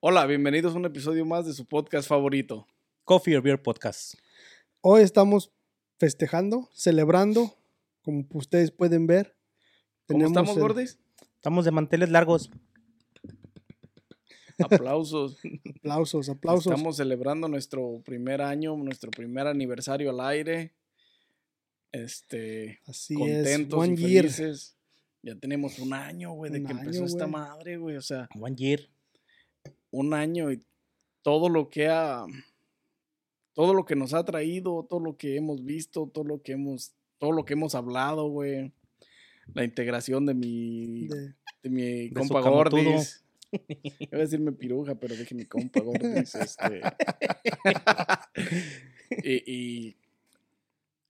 Hola, bienvenidos a un episodio más de su podcast favorito. Coffee or Beer Podcast. Hoy estamos festejando, celebrando, como ustedes pueden ver. ¿Cómo Tenemos estamos, el- Gordis? Estamos de manteles largos. Aplausos. Aplausos, aplausos. Estamos celebrando nuestro primer año, nuestro primer aniversario al aire. Este, Así contentos es, y one year. felices. Ya tenemos un año, güey, de Un que año, empezó esta güey. madre, güey. O sea, One year. Un año y todo lo que ha, todo lo que nos ha traído, todo lo que hemos visto, todo lo que hemos, todo lo que hemos hablado, güey. La integración de mi, De- de mi compa. Gordis. Iba a decirme piruja, pero dije mi compa Gordis. Este. y, y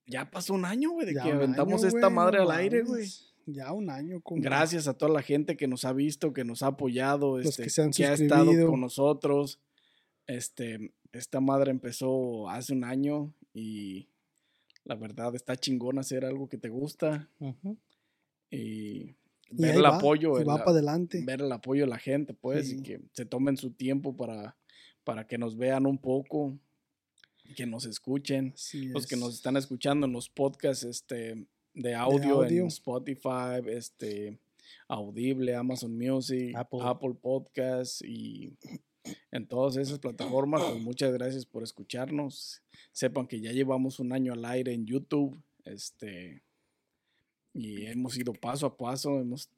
ya pasó un año, güey, de ya que aventamos año, esta madre no al aire, güey. Ya un año. compa. Gracias a toda la gente que nos ha visto, que nos ha apoyado, Los este, que se han ha estado con nosotros. Este, esta madre empezó hace un año y la verdad está chingón hacer algo que te gusta y Y ver el va, apoyo, el- va para adelante. ver el apoyo de la gente, pues, Sí. y que se tomen su tiempo para, para que nos vean un poco, que nos escuchen. Así Los que nos están escuchando en los podcasts este, de audio, audio. en Spotify, este, Audible, Amazon Music, Apple. Apple, Podcasts y en todas esas plataformas. Pues muchas gracias por escucharnos. Sepan que ya llevamos un año al aire en YouTube. Este, y hemos ido paso a paso, hemos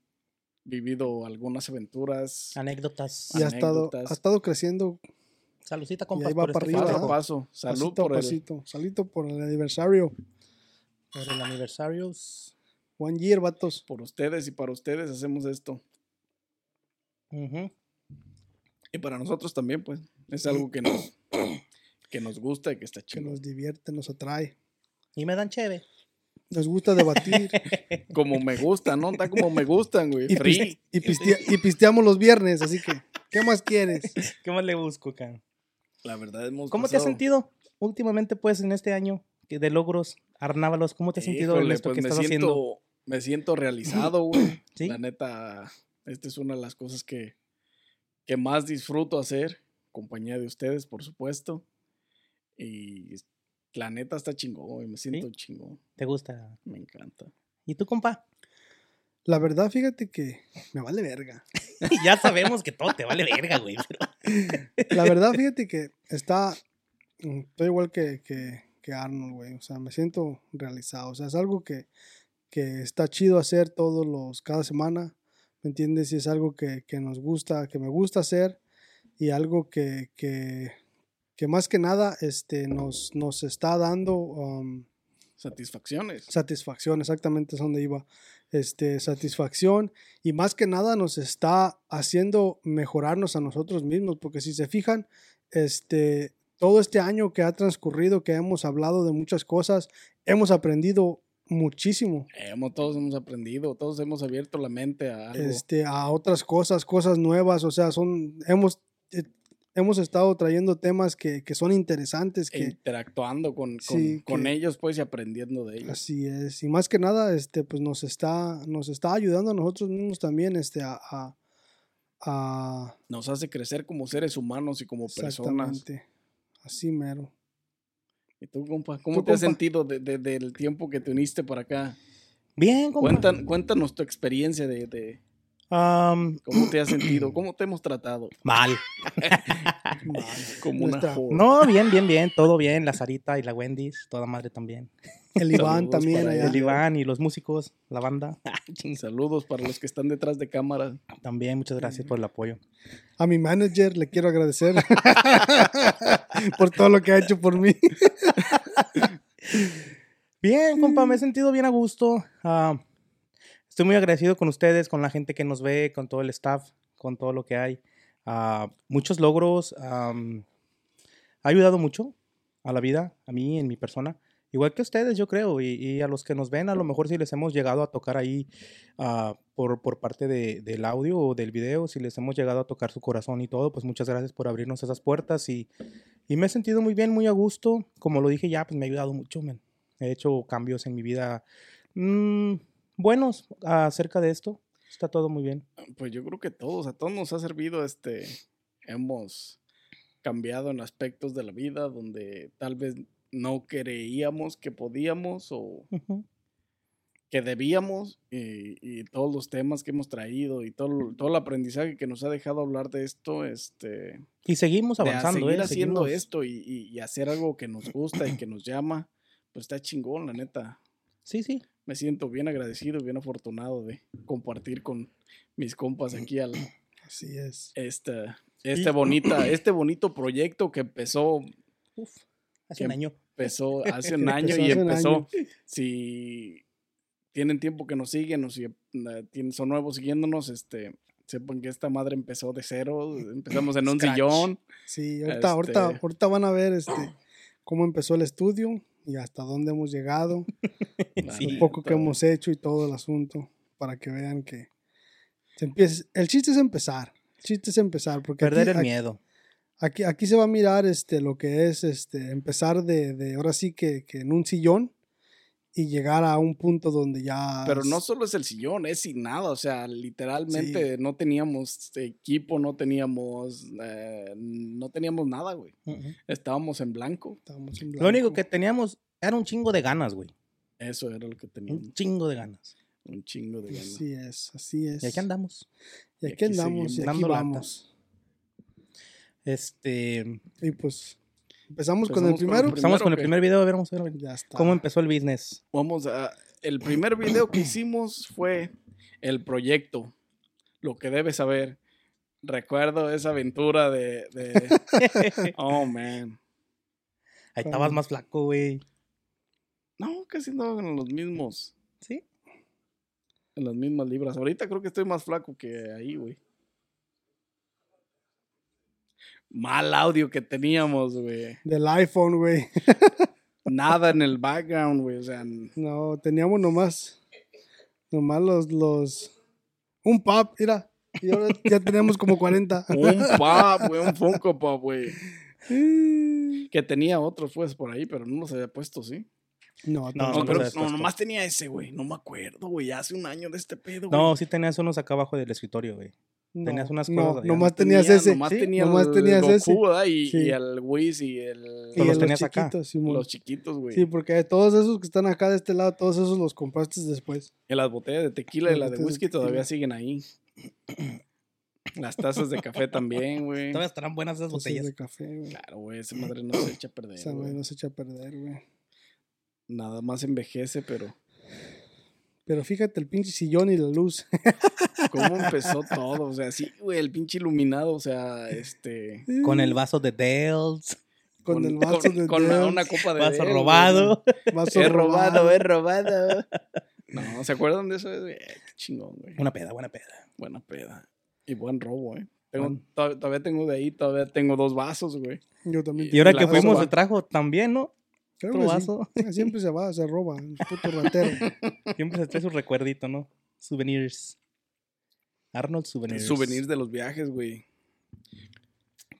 vivido algunas aventuras. Anécdotas. Y ha estado, anécdotas. ha estado creciendo Saludcita, ahí compas, va por para este arriba, Paso a paso. Salud pasito por a el, pasito. Salito por el aniversario. Por el aniversario. One year, vatos. por ustedes y para ustedes hacemos esto. Ujú. Y para nosotros también, pues, es algo que nos, que nos gusta y que está Que chido. nos divierte, nos atrae. Y me dan cheve. Nos gusta debatir. Como me gusta, ¿no? Está como me gustan, güey. y, Free. piste- y pistea- y pisteamos los viernes, así que, ¿qué más quieres? ¿Qué más le busco, can? La verdad, hemos ¿Cómo te has sentido últimamente, pues, en este año que de logros, Arnábalos? ¿Cómo te has sentido en esto pues, que me estás siento, haciendo? Me siento realizado, güey. ¿Sí? La neta, esta es una de las cosas que, que más disfruto hacer. Compañía de ustedes, por supuesto. Y la neta está chingón, güey. Me siento chingón. ¿Te gusta? Me encanta. ¿Y tú, compa? La verdad, fíjate que me vale verga. ya sabemos que todo te vale verga, güey. pero- La verdad, fíjate que está. mm, Estoy igual que, que, que Arnold, güey. O sea, me siento realizado. O sea, es algo que, que está chido hacer todos los. cada semana. ¿Me entiendes? Y es algo que, que nos gusta, que me gusta hacer. Y algo que, que, que más que nada este, nos, nos está dando. um, Satisfacciones. satisfacción, exactamente es donde iba. Este, satisfacción y más que nada nos está haciendo mejorarnos a nosotros mismos, porque si se fijan, este, todo este año que ha transcurrido, que hemos hablado de muchas cosas, hemos aprendido muchísimo Hemos, todos hemos aprendido, todos hemos abierto la mente a algo. este, a otras cosas, cosas nuevas, o sea, son, hemos, eh, hemos estado trayendo temas que, que son interesantes, e interactuando con, con, Sí, con que- ellos, pues, y aprendiendo de ellos. Así es, y más que nada, este, pues nos está, nos está ayudando a nosotros mismos también, este, a, a, a- Nos hace crecer como seres humanos y como personas. exactamente, así mero. ¿Y tú, compa? ¿Cómo Tú, te has compa. sentido sentido de- de- del tiempo que te uniste para acá? Bien, compa. Cuéntanos tu experiencia de, de Am, cómo te has sentido, cómo te hemos tratado. mal. Como una. No, bien, bien, bien. Todo bien. La Sarita y la Wendy's. Toda madre también. El Iván Saludos también allá. El Iván y los músicos, la banda. Saludos para los que están detrás de cámara. También, muchas gracias por el apoyo. A mi manager le quiero agradecer por todo lo que ha hecho por mí. Bien, compa, me he sentido bien a gusto. Ah, estoy muy agradecido con ustedes, con la gente que nos ve, con todo el staff, con todo lo que hay. ah, muchos logros. am, ha ayudado mucho a la vida, a mí, en mi persona. Igual que ustedes, yo creo, y, y a los que nos ven, a lo mejor si les hemos llegado a tocar ahí ah, por, por parte de- del audio o del video, si les hemos llegado a tocar su corazón y todo, pues muchas gracias por abrirnos esas puertas y, y me he sentido muy bien, muy a gusto. Como lo dije ya, pues me ha ayudado mucho, man. He hecho cambios en mi vida mm, buenos acerca de esto. Está todo muy bien. Pues yo creo que todos, a todos nos ha servido este, hemos cambiado en aspectos de la vida donde tal vez no creíamos que podíamos o que debíamos y, y todos los temas que hemos traído y todo, todo el aprendizaje que nos ha dejado hablar de esto, este, Y seguimos de avanzando, seguir ¿eh? haciendo Seguimos- esto y, y- y hacer algo que nos gusta y que nos llama, pues está chingón, la neta. Sí, sí. Me siento bien agradecido y bien afortunado de compartir con mis compas aquí al, Así es. este, bonita, este bonito proyecto que empezó, Uf, hace Que un año. empezó hace un año empezó y empezó. año. Si tienen tiempo que nos siguen o si tienen- son nuevos siguiéndonos, este, sepan que esta madre empezó de cero. Empezamos en un Scratch. sillón. Sí, ahorita, ahorita, Este- ahorita van a ver este cómo empezó el estudio y hasta dónde hemos llegado, Sí. lo poco que hemos hecho y todo el asunto, para que vean que se empieza, el chiste es empezar. El chiste es empezar, porque Perder aquí, el aquí- miedo. Aquí, aquí se va a mirar este, lo que es este, empezar de, de ahora sí que, que en un sillón y llegar a un punto donde ya... Pero no solo es el sillón, es sin nada. O sea, literalmente no teníamos equipo, no teníamos, eh, no teníamos nada, güey. Estábamos en blanco. estábamos en Lo único blanco. que teníamos era un chingo de ganas, güey. Eso era lo que teníamos. Un chingo de ganas. Un chingo de ganas. Así es, así es. Y aquí andamos. Y Y aquí aquí andamos y aquí vamos. Este. Y pues empezamos con el Empezamos con el primero. Empezamos con el primer video, a ver, vamos a ver Ya está. cómo empezó el business. Vamos a. El primer video que hicimos fue el proyecto. Lo que debes saber. Recuerdo esa aventura de. de- oh, man. Ahí estabas más flaco, güey. No, casi no en los mismos. ¿Sí? En las mismas libras. Ahorita creo que estoy más flaco que ahí, güey. Mal audio que teníamos, güey. Del iPhone, güey. Nada en el background, güey. O sea, No, teníamos nomás. Nomás los. los un pop, mira. Y ahora ya tenemos como 40. un pop, güey. Un Funko Pop, güey. Que tenía otros, pues, por ahí, pero no los había puesto, ¿sí? No, No, No, no no, nomás tenía ese, güey. No me acuerdo, güey. Hace un año de este pedo, güey. No, sí tenías unos acá abajo del escritorio, güey. Tenías unas no, cosas allá. nomás tenías ese. Nomás Sí, tenía nomás el tenías Goku, ese. Y, Sí. y el Whis y el... Y los los tenías acá. chiquitos, Simón. Los chiquitos, güey. Sí, porque todos esos que están acá de este lado, todos esos los compraste después. Y las botellas de tequila y Las la de whisky todavía siguen ahí. Las tazas de café también, güey. Todavía estarán buenas esas Entonces, botellas. de café, güey. Claro, güey, esa madre no se echa a perder. Esa madre no se echa a perder, güey. Nada más envejece, pero Pero fíjate el pinche sillón y la luz. cómo empezó todo. O sea, sí, güey, el pinche iluminado, o sea, este. Con el vaso de Dales. con, el vaso con, de con una copa de Vaso robado. vaso He robado, he robado. No, ¿se acuerdan de eso? Qué chingón, güey. Buena peda, buena peda. Buena peda. Y buen robo, eh. Tengo, todavía tengo de ahí, todavía tengo dos vasos, güey. Yo también. Y ahora que fuimos se trajo también, ¿no? Creo otro que sí. vaso. Siempre se va, se roba, el puto ratero. Siempre se trae su recuerdito, ¿no? Souvenirs. Arnold Souvenirs. Souvenirs de los viajes, güey.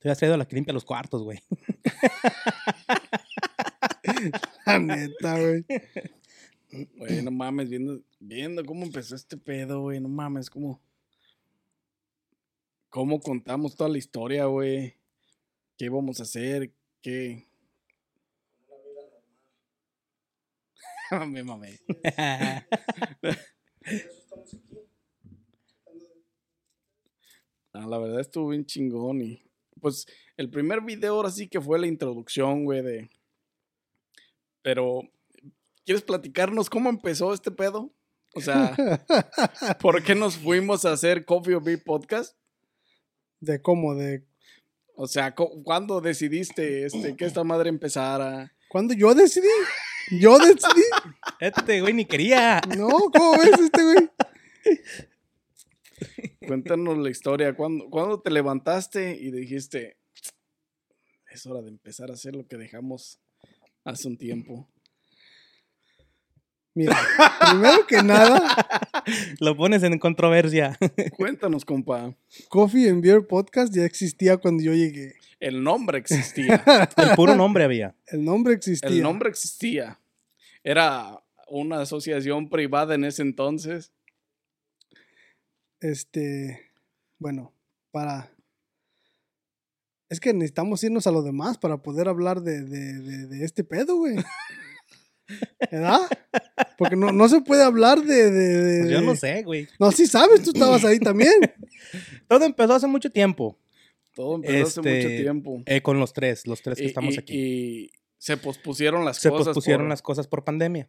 Te has traído la que limpia los cuartos, güey. La neta, güey. Güey, no mames, viendo, viendo cómo empezó este pedo, güey. No mames, cómo. Cómo contamos toda la historia, güey. ¿Qué íbamos a hacer? ¿Qué? Me mamé. Ah, la verdad estuvo bien chingón y pues el primer video ahora sí que fue la introducción, güey, de... Pero, ¿quieres platicarnos cómo empezó este pedo? O sea, ¿por qué nos fuimos a hacer Coffee or Beer Podcast? De cómo, de. O sea, cu- ¿cuándo decidiste este, que esta madre empezara? ¿Cuándo yo decidí? Yo decidí. Este güey ni quería. No, ¿cómo ves este güey? Cuéntanos la historia. ¿Cuándo, ¿Cuándo te levantaste y dijiste, es hora de empezar a hacer lo que dejamos hace un tiempo? Mira, primero que nada, Lo pones en controversia. Cuéntanos, compa. Coffee and Beer Podcast ya existía cuando yo llegué. El nombre existía. El puro nombre había. El nombre existía. El nombre existía. Era una asociación privada en ese entonces. Este, bueno, para... Es que necesitamos irnos a lo demás para poder hablar de, de, de, de este pedo, güey. ¿Verdad? Porque no, no se puede hablar de... de- de- Pues yo no sé, güey. No, sí sabes, tú estabas ahí también. Todo empezó hace mucho tiempo. Todo empezó hace mucho Este, tiempo. eh, con los tres, los tres que Y- estamos y- aquí. Y se pospusieron las Se cosas. pospusieron por, las cosas por pandemia.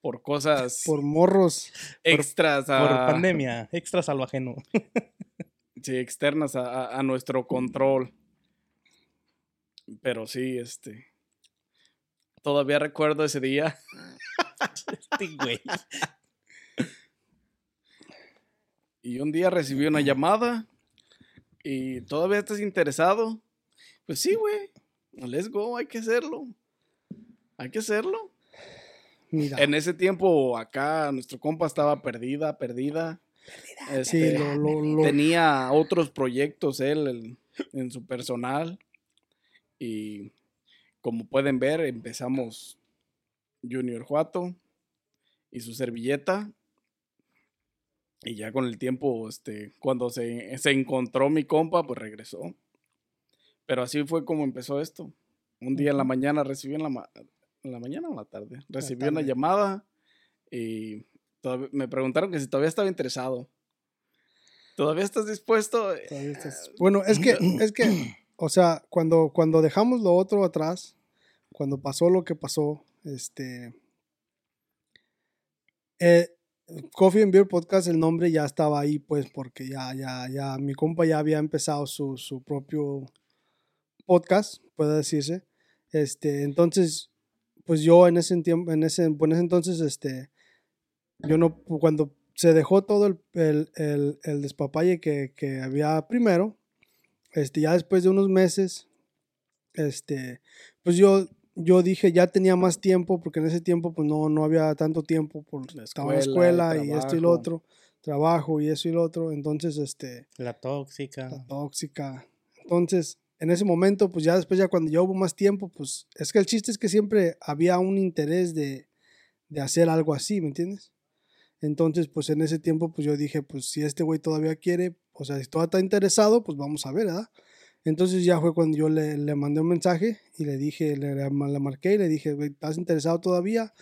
por cosas Por morros. extras a, Por pandemia, extras a lo ajeno. sí, externas a, a- a nuestro control. Pero sí, este. Todavía recuerdo ese día. Sí, güey. Y un día recibí una llamada. Y todavía estás interesado. Pues sí, güey. Let's go, hay que hacerlo. Hay que hacerlo. Mira. En ese tiempo, acá nuestro compa estaba perdida, perdida. Sí, Este, lo, lo, lo- Tenía otros proyectos él en su personal. Y como pueden ver, empezamos Junior Juato y su servilleta. Y ya con el tiempo, este, cuando se, se encontró mi compa, pues regresó. Pero así fue como empezó esto. Un día en la mañana recibí en la, ma- en la mañana o en la tarde. Recibí una tarde. llamada y me preguntaron que si todavía estaba interesado. ¿Todavía estás dispuesto? todavía estás- Bueno, es que, es que, o sea, cuando, cuando dejamos lo otro atrás, cuando pasó lo que pasó, este... eh, Coffee and Beer Podcast, el nombre ya estaba ahí, pues, porque ya, ya, ya, mi compa ya había empezado su, su propio podcast, puede decirse. Este, entonces, pues yo en ese tiempo, en ese, en ese entonces, este, yo no, cuando se dejó todo el, el, el, el despapalle que, que había primero, este, ya después de unos meses, este, pues yo, yo dije, ya tenía más tiempo, porque en ese tiempo, pues no, no había tanto tiempo, por La estaba en la escuela, escuela el y esto y lo otro, trabajo y eso y lo otro, entonces, este, La tóxica. la tóxica. Entonces, en ese momento, pues ya después, ya cuando ya hubo más tiempo, pues es que el chiste es que siempre había un interés de, de hacer algo así, ¿me entiendes? Entonces, pues en ese tiempo, pues yo dije, pues si este güey todavía quiere, o sea, si todavía está interesado, pues vamos a ver, ¿verdad? Entonces ya fue cuando yo le, le mandé un mensaje y le dije, le, le marqué y le dije, ¿estás interesado todavía?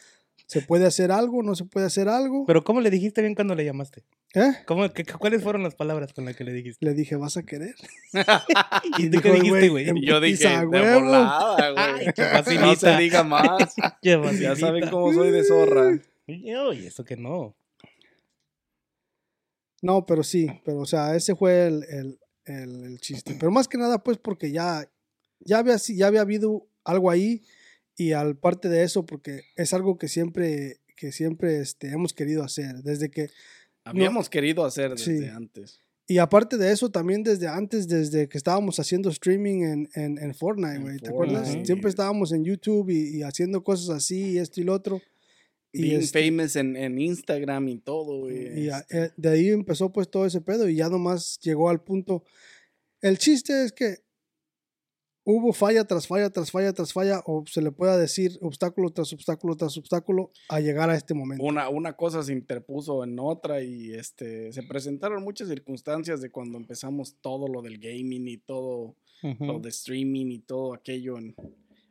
¿Se puede hacer algo? ¿No se puede hacer algo? Pero ¿cómo le dijiste bien cuando le llamaste? ¿Eh? ¿Cómo, ¿Cuáles fueron las palabras con las que le dijiste? Le dije, ¿vas a querer? ¿Y tú qué dijiste, güey, yo dije, de huevo". volada, güey. qué No se diga más. Qué Ya saben cómo soy de zorra. Oye, eso que no. No, pero sí, pero o sea, ese fue el, el, el- el chiste. Pero más que nada, pues porque ya, ya, había, ya había habido algo ahí y al parte de eso, porque es algo que siempre, que siempre este, hemos querido hacer, desde que, Habíamos querido hacer desde Sí. antes. y aparte de eso, también desde antes, desde que estábamos haciendo streaming en, en, en Fortnite, güey, ¿te acuerdas? Fortnite. Siempre estábamos en YouTube y, y haciendo cosas así, esto y lo otro. Being este, famous en, en Instagram y todo, güey. Y a- Este, eh, de ahí empezó pues todo ese pedo y ya nomás llegó al punto. El chiste es que hubo falla tras falla tras falla tras falla o se le pueda decir obstáculo tras obstáculo tras obstáculo a llegar a este momento. una, una cosa se interpuso en otra y este se presentaron muchas circunstancias de cuando empezamos todo lo del gaming y todo lo de streaming y todo aquello en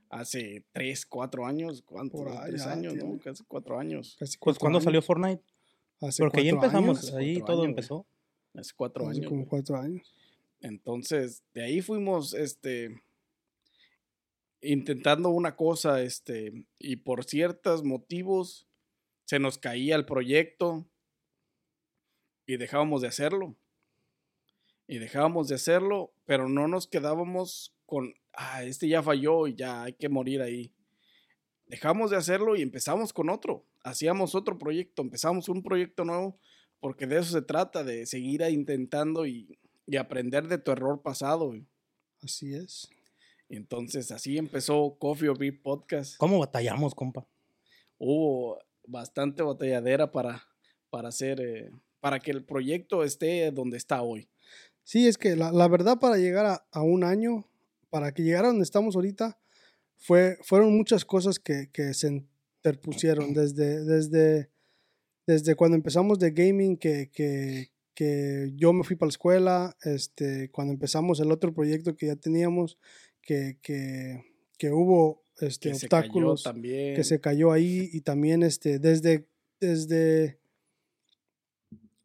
hace 3, 4 años, ¿cuánto? Por ahí 3 ya años, ¿no? tiene. Casi 4 años. Casi Pues años, salió Fortnite. hace Porque ahí empezamos, años, ahí todo años, empezó. Hace 4 hace años. como güey. cuatro años. Entonces, de ahí fuimos, este, intentando una cosa, este, y por ciertos motivos se nos caía el proyecto y dejábamos de hacerlo. Y dejábamos de hacerlo, pero no nos quedábamos con, ah, este ya falló y ya hay que morir ahí. Dejamos de hacerlo y empezamos con otro. Hacíamos otro proyecto, empezamos un proyecto nuevo porque de eso se trata, de seguir intentando y, y aprender de tu error pasado. Así es. Entonces, así empezó Coffee or Beer Podcast. ¿Cómo batallamos, compa? Hubo bastante batalladera para, para hacer, eh, para que el proyecto esté donde está hoy. Sí, es que la, la verdad para llegar a, a un año, para que llegara donde estamos ahorita, fue, fueron muchas cosas que, que se interpusieron desde, desde, desde cuando empezamos de gaming, que, que, que yo me fui para la escuela, este, cuando empezamos el otro proyecto que ya teníamos, que, que, que hubo este, Que se cayó obstáculos también. que se cayó ahí y también este, desde, desde,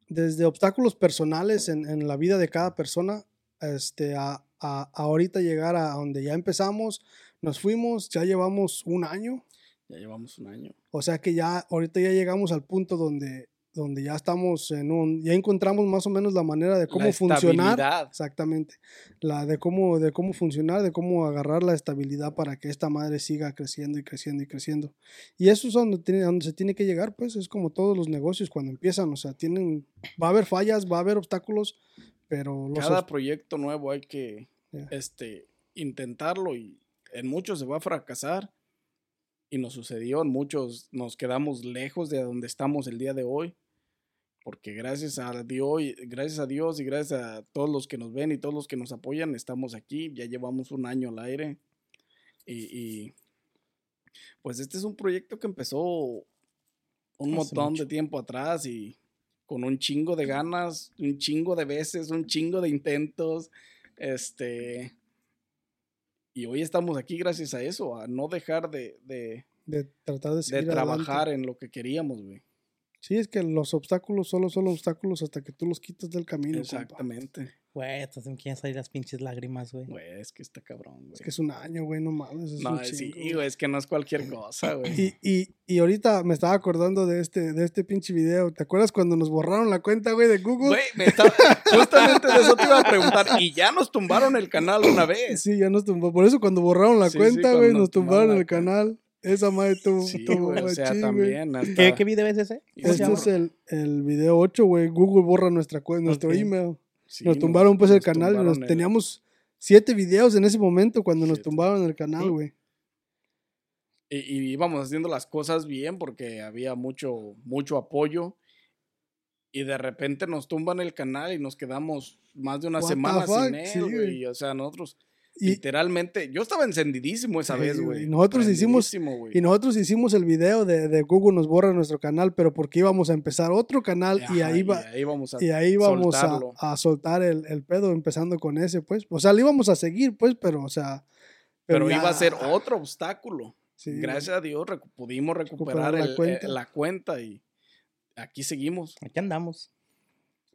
desde obstáculos personales en, en la vida de cada persona este, a, a- ahorita llegar a donde ya empezamos, nos fuimos, ya llevamos un año, Ya llevamos un año. o sea que ya ahorita ya llegamos al punto donde, donde ya estamos en un, ya encontramos más o menos la manera de cómo La funcionar. Exactamente. La de cómo, de cómo funcionar, de cómo agarrar la estabilidad para que esta madre siga creciendo y creciendo y creciendo. Y eso es donde, tiene, donde se tiene que llegar, pues es como todos los negocios cuando empiezan, o sea, tienen, va a haber fallas, va a haber obstáculos, pero los Cada proyecto nuevo hay que Este, intentarlo y en muchos se va a fracasar. Y nos sucedió, en muchos nos quedamos lejos de donde estamos el día de hoy. Porque gracias a Dios, y- gracias a Dios y gracias a todos los que nos ven y todos los que nos apoyan, estamos aquí. Ya llevamos un año al aire. Y, y, pues este es un proyecto que empezó un Hace montón mucho. de tiempo atrás y con un chingo de ganas, un chingo de veces, un chingo de intentos. Este. Y hoy estamos aquí gracias a eso, a no dejar de, de, de tratar de de seguir adelante. trabajar en lo que queríamos, güey. Sí, es que los obstáculos solo son obstáculos hasta que tú los quitas del camino. Exactamente. Güey, entonces me quieren salir las pinches lágrimas, güey. Güey, es que está cabrón, güey. Es que es un año, güey, no mames. Es no, un sí, güey, es que no es cualquier cosa, güey. Y, y, y ahorita me estaba acordando de este, de este pinche video. ¿Te acuerdas cuando nos borraron la cuenta, güey, de Google? Güey, me estaba- justamente de eso te iba a preguntar. Y ya nos tumbaron el canal una vez. Sí, ya nos tumbó. Por eso cuando borraron la Sí, cuenta, güey, nos nos tumbaron tumbaron el canal. Esa madre tuvo, Sí, tuvo güey, o sea, también. hasta- ¿Qué, ¿Qué video es ese? ¿Cómo se Este es el, el video 8, güey. Google borra nuestra nuestro email. sí, nos tumbaron pues el canal. Nos, el- teníamos siete videos en ese momento cuando nos tumbaron el canal, Sí. güey. y, y íbamos haciendo las cosas bien porque había mucho, mucho apoyo. Y de repente nos tumban el canal y nos quedamos más de una What semana sin él, güey. o sea, nosotros Y, literalmente, yo estaba encendidísimo esa Sí, vez, güey, güey. nosotros hicimos- y nosotros hicimos el video de, de Google nos borra nuestro canal, pero porque íbamos a empezar otro canal y Ajá, ahí va, ahí vamos a Y ahí vamos a, soltarlo. a soltar el, el pedo, empezando con ese, pues. O sea, le íbamos a seguir, pues, pero, o sea. Pero iba a ser otro obstáculo. sí, Gracias a Dios recu- pudimos Recuperar recuperar, la el- eh, cuenta. la cuenta y aquí seguimos. Aquí andamos.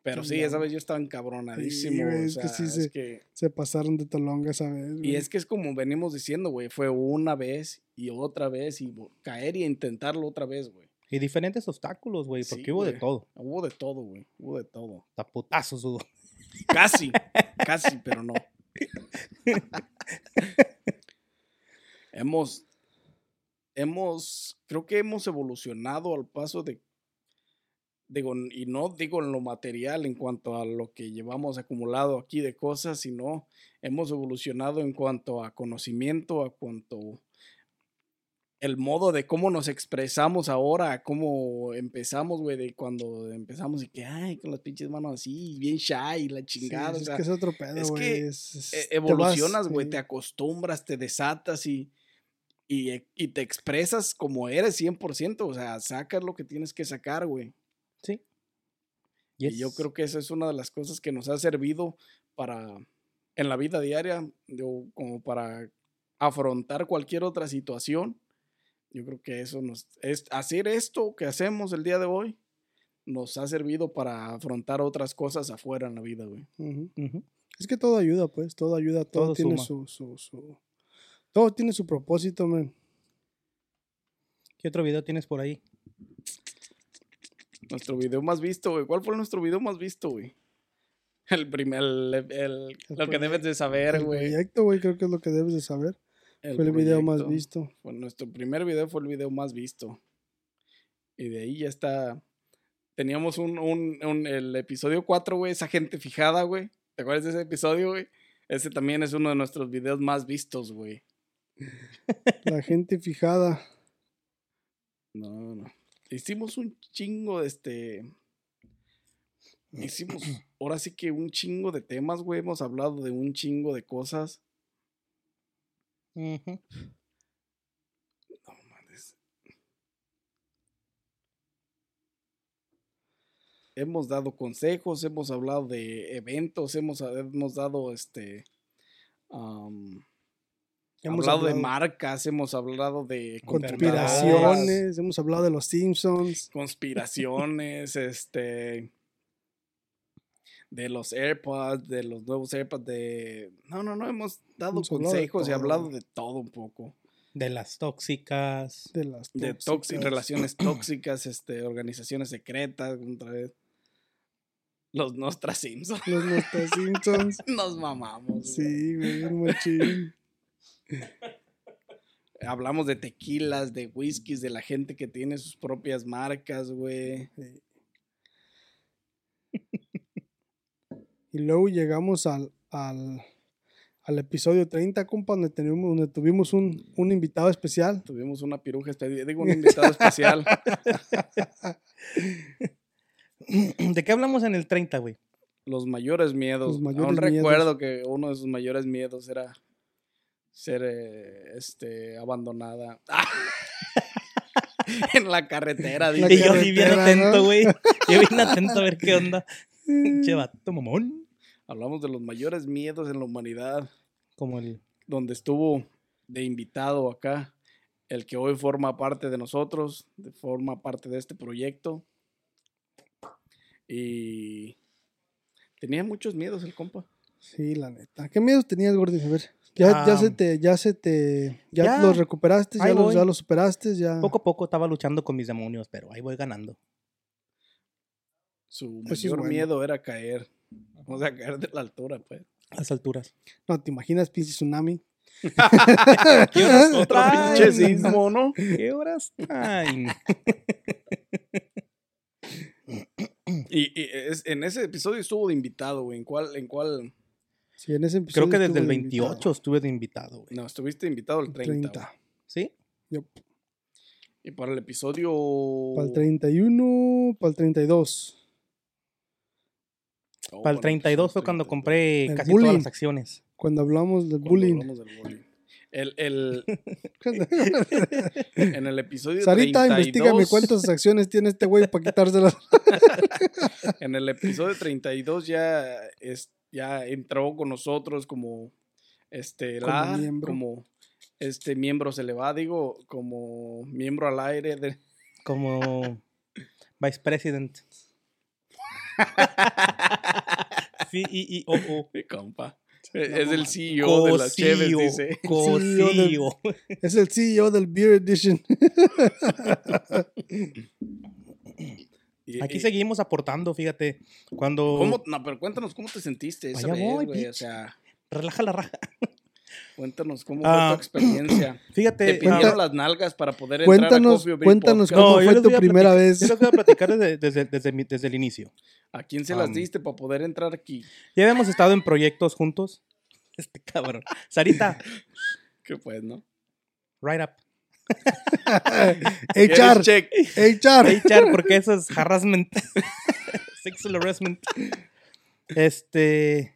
Pero Sí, sí, esa vez yo estaba encabronadísimo. o es que sí es se- que- Se pasaron de talonga esa vez. Y güey. es que es como venimos diciendo, güey, fue una vez y otra vez y caer y intentarlo otra vez, güey. Y diferentes obstáculos, güey, porque Sí, hubo de todo. Hubo de todo, güey, hubo de todo. Hasta putazos hubo. Casi, casi, pero no. hemos, hemos, creo que hemos evolucionado al paso de, digo, y no digo en lo material en cuanto a lo que llevamos acumulado aquí de cosas, sino hemos evolucionado en cuanto a conocimiento, a cuanto el modo de cómo nos expresamos ahora, a cómo empezamos, güey, de cuando empezamos y que, ay, con las pinches manos así, bien shy, la Sí, chingada, o es sea, que es otro pedo, es güey. que es- es- e- evolucionas, güey, sí. te acostumbras, te desatas y, y, y te expresas como eres 100%, o sea, sacas lo que tienes que sacar, güey. Sí. Y yo creo que esa es una de las cosas que nos ha servido para, en la vida diaria, digo, como para afrontar cualquier otra situación. Yo creo que eso nos, es hacer esto que hacemos el día de hoy, nos ha servido para afrontar otras cosas afuera en la vida, güey. Ujú. Ujú. Es que todo ayuda, pues. Todo ayuda, todo, Todo tiene su, su, su- Todo tiene su propósito, man. ¿Qué otro video tienes por ahí? Nuestro video más visto, güey. ¿Cuál fue nuestro video más visto, güey? El primer, el, el- lo que debes de saber, El güey. proyecto, güey, creo que es lo que debes de saber. fue el video más visto. Fue nuestro primer video fue el video más visto. Y de ahí ya está. teníamos un, un, un- el episodio 4, güey, esa gente fijada, güey. ¿Te acuerdas de ese episodio, güey? Ese también es uno de nuestros videos más vistos, güey. La gente fijada. No, no. Hicimos un chingo de este. Hicimos, ahora sí que un chingo de temas, güey. Hemos hablado de un chingo de cosas. No mames. Hemos dado consejos, hemos hablado de eventos, hemos, hemos dado este. Hemos hablado de marcas, hemos hablado de Conspiraciones, hemos hablado de los Simpsons. conspiraciones, este. De los AirPods, de los nuevos AirPods, de. No, no, no, hemos dado Hemos hablado de consejos y hablado de todo un poco. De las tóxicas. De las De tóxi- tóxicas. relaciones tóxicas, este, organizaciones secretas, otra vez. Los Nostra Simpsons. Los nuestros Simpsons. Nos mamamos. Sí, güey, un machín. Hablamos de tequilas, de whiskies, de la gente que tiene sus propias marcas, güey. Sí. Y luego llegamos al, al, al episodio 30, compa, donde, tenemos, donde tuvimos un, un invitado especial. Tuvimos una piruja especial, digo, un invitado especial. ¿De qué hablamos en el 30, güey? Los mayores miedos. Los mayores Aún miedos. recuerdo que uno de sus mayores miedos era ser eh, este abandonada. en la carretera. La Y dice. yo sí bien atento, ¿no? güey. Yo bien atento a ver qué onda. Che, vato mamón. Hablamos de los mayores miedos en la humanidad. Como el... Donde estuvo de invitado acá. El que hoy forma parte de nosotros. forma parte de este proyecto. Y tenía muchos miedos el compa. Sí, la neta. ¿Qué miedos tenías, Gordy? A ver. Ya, ya se Ah. te, ya se te, ya, Ya. los recuperaste, ya los, ya los superaste, ya. Poco a poco estaba luchando con mis demonios, pero ahí voy ganando. Su mayor bueno. miedo era caer. O sea, caer de la altura, pues. A las alturas. No, ¿te imaginas pinche tsunami? ¿Qué horas Otro pinche sismo, ¿no? ¿Qué horas? Y, y es- en ese episodio estuvo de invitado, güey. ¿En cuál? ¿En cuál? Sí, en ese episodio Creo que desde el de 28 invitado. estuve de invitado, güey. No, estuviste invitado el 30. 30. güey. ¿Sí? Yup. Y para el episodio. Para el 31, para el 32. Oh, Para el bueno, 32 fue cuando 32. compré El casi bullying. todas las acciones. Cuando hablamos del Cuando bullying. hablamos del bullying. El, el, en el episodio Sarita, 32, investigame cuántas acciones tiene este güey para quitárselas. En el episodio 32 ya, es, ya entró con nosotros como este Como la, miembro. como este miembro se le va, digo, como miembro al aire de, Como Vice President. Sí, y, y, oh, oh. mi compa. Es el CEO de las Cheves, Cosío, dice. Cosío. Es el CEO del Beer Edition. Y- Aquí y- seguimos aportando, fíjate. Cuando ¿Cómo? No, pero cuéntanos cómo te sentiste esa vez, voy, güey. O sea, relaja la raja. cuéntanos cómo fue Ah, tu experiencia. Te Fíjate, pidieron ah, las nalgas para poder entrar a Cuéntanos, Coffee Beer cuéntanos Podcast. cómo fue tu primera vez. Yo les voy a platicar desde, desde, desde, mi- desde el inicio. ¿A quién se las diste para poder entrar aquí? Ya habíamos estado en proyectos juntos. Este cabrón. Sarita, Que pues, ¿no? right up. HR. HR. HR, porque eso es harassment. Sexual harassment. Este.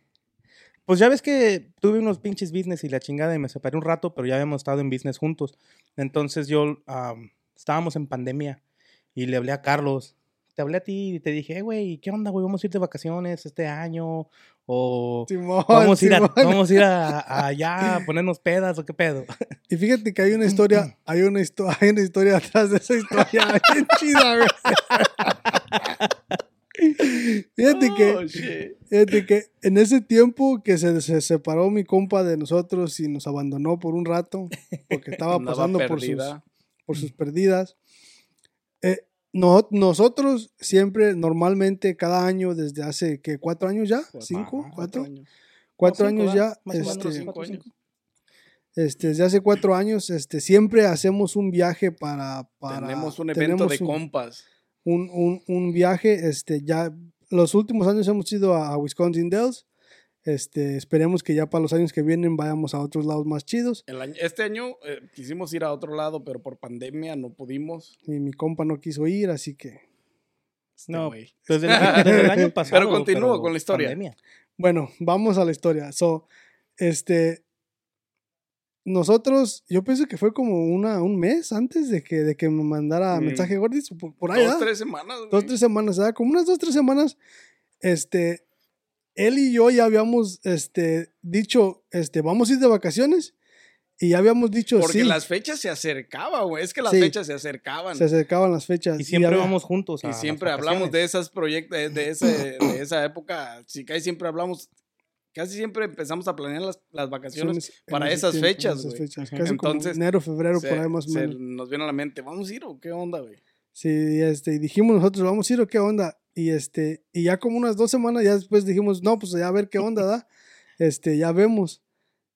Pues ya ves que tuve unos pinches business y la chingada y me separé un rato, pero ya habíamos estado en business juntos. Entonces yo am, estábamos en pandemia y le hablé a Carlos. Te hablé a ti y te dije, "Eh, güey, ¿qué onda, güey? ¿Vamos a ir de vacaciones este año? O Simón, vamos a ir, a, vamos a, ir a- a allá a ponernos pedas o qué pedo. Y fíjate que hay una historia, hay una, histo- hay una historia atrás de esa historia bien chida, güey. Fíjate que, Oh, fíjate que en ese tiempo que se, se separó mi compa de nosotros y nos abandonó por un rato, porque estaba pasando por sus, por sus perdidas. eh, no, nosotros siempre, normalmente, cada año, desde hace, ¿qué? ¿Cuatro años ya? ¿Cinco? ajá, ¿Cuatro? años. Cuatro cinco, años ya. Más o menos, este, cinco años. este, desde hace cuatro años, este, siempre hacemos un viaje para... para Tenemos un evento de un- compas. un, un, un viaje. Este, ya los últimos años hemos ido a Wisconsin Dells. Este, esperemos que ya para los años que vienen vayamos a otros lados más chidos. El año- este año eh, quisimos ir a otro lado, pero por pandemia no pudimos. Y mi compa no quiso ir, así que. Este No, güey. Desde el, desde el año pasado. continúa con la historia. pandemia. Bueno, vamos a la historia. So, este. Nosotros, yo pienso que fue como una, un mes antes de que, de que me mandara Mm. mensaje Gordis, por, por ahí, Dos, tres semanas. dos, güey. tres semanas, ¿verdad? Como unas dos, tres semanas, este, él y yo ya habíamos, este, dicho, este, vamos a ir de vacaciones y ya habíamos dicho, Porque sí, las fechas se acercaban, güey. Es que las Sí. fechas se acercaban. se acercaban las fechas. Y siempre había- vamos juntos. a Y las siempre hablamos de esos proyectos, de, de ese, de esa época. Sí, casi siempre hablamos, casi siempre empezamos a planear las, las vacaciones. en para esas tiempo, fechas, esas güey. fechas. Casi Entonces, como enero, febrero, Se- por ahí más o menos. nos viene a la mente, ¿vamos a ir o qué onda, güey? Sí, este, y dijimos nosotros, vamos a ir o qué onda. Y este, y ya como unas dos semanas, ya después dijimos, no, pues ya a ver qué onda, ¿da? Este, ya vemos.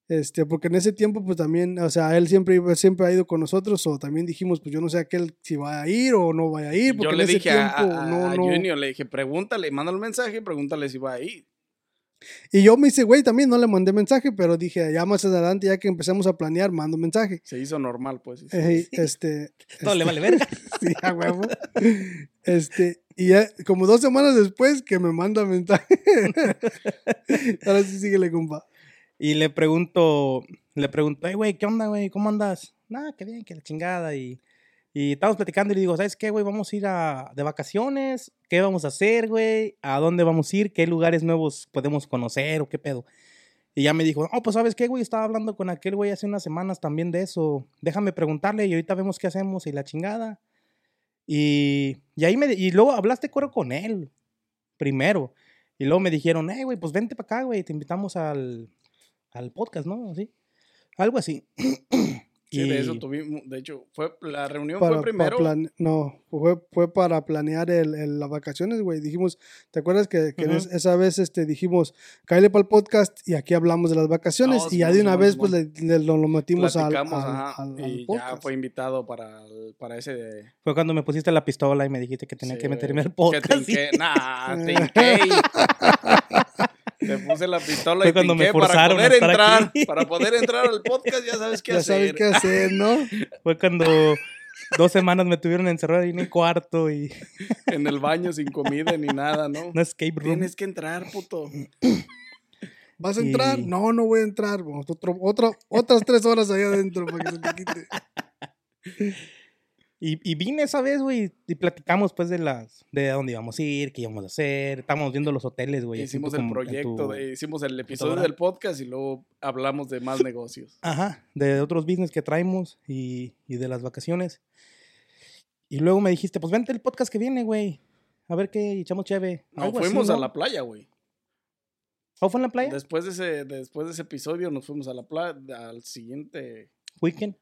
Este, porque en ese tiempo, pues también, o sea, él siempre, siempre ha ido con nosotros, o también dijimos, pues yo no sé aquel si va a ir o no vaya a ir, porque Yo en le ese dije a, tiempo a- no, a no. Junior, le dije, pregúntale, mándale un mensaje y pregúntale si va a ir. Y yo me hice, güey, también no le mandé mensaje, pero dije, ya más adelante, ya que empecemos a planear, mando mensaje. Se hizo normal, pues. sí, sí. Ey, este, Todo le este, vale ver. Sí, a huevo. Este, y ya como dos semanas después que me manda mensaje. Ahora sí síguele, compa. Y le pregunto, le pregunto, hey, güey, ¿qué onda, güey? ¿Cómo andas? Nada, qué bien, que la chingada. Y, y estamos platicando y le digo, ¿sabes qué, güey? Vamos a ir a, de vacaciones. ¿Qué vamos a hacer, güey? ¿A dónde vamos a ir? ¿Qué lugares nuevos podemos conocer o qué pedo? Y ya me dijo, oh, pues ¿sabes qué, güey? Estaba hablando con aquel güey hace unas semanas también de eso. Déjame preguntarle y ahorita vemos qué hacemos y la chingada. Y, y ahí me, y luego hablaste cuero con él primero. Y luego me dijeron, hey, güey, pues vente para acá, güey, te invitamos al, al podcast, ¿no? Así. Algo así. Sí, de eso Y- tuvimos, de hecho, fue, la reunión Para- fue primero. plan- no, fue, fue para planear el, el- las vacaciones, güey. Dijimos, ¿te acuerdas que, que Ujú. es- esa vez este, dijimos, cállale para el podcast y aquí hablamos de las vacaciones? No, y ya Simón, de una Simón, vez, pues le, le- lo, lo metimos al, al- ajá, al- al y ya podcast. fue invitado para, el- para ese de... Fue cuando me pusiste la pistola y me dijiste que tenía sí, que meterme al que podcast. te sí. hinqué, nah, te hinqué. Te puse la pistola Fue y cuando me para forzaron a poder entrar. aquí. Para poder entrar al podcast ya sabes qué ya hacer. sabes qué hacer, ¿no? Fue cuando dos semanas me tuvieron encerrado ahí en el cuarto y En el baño sin comida ni nada, ¿no? no escape room. Tienes que entrar, puto. ¿Vas a entrar? Y- No, no voy a entrar. Otro, otro, otras tres horas allá adentro para que se te quite. Y, y vine esa vez, güey, y platicamos pues de las, de dónde íbamos a ir, qué íbamos a hacer. Estábamos viendo los hoteles, güey. Hicimos el proyecto, tu- de- hicimos el episodio del podcast y luego hablamos de más negocios. Ajá, de otros business que traemos y, y de las vacaciones. Y luego me dijiste, pues vente el podcast que viene, güey. A ver qué echamos chévere. No, así, fuimos a la playa, güey. ¿O fue en la playa? Después de ese, después de ese episodio nos fuimos a la playa, al siguiente, Weekend.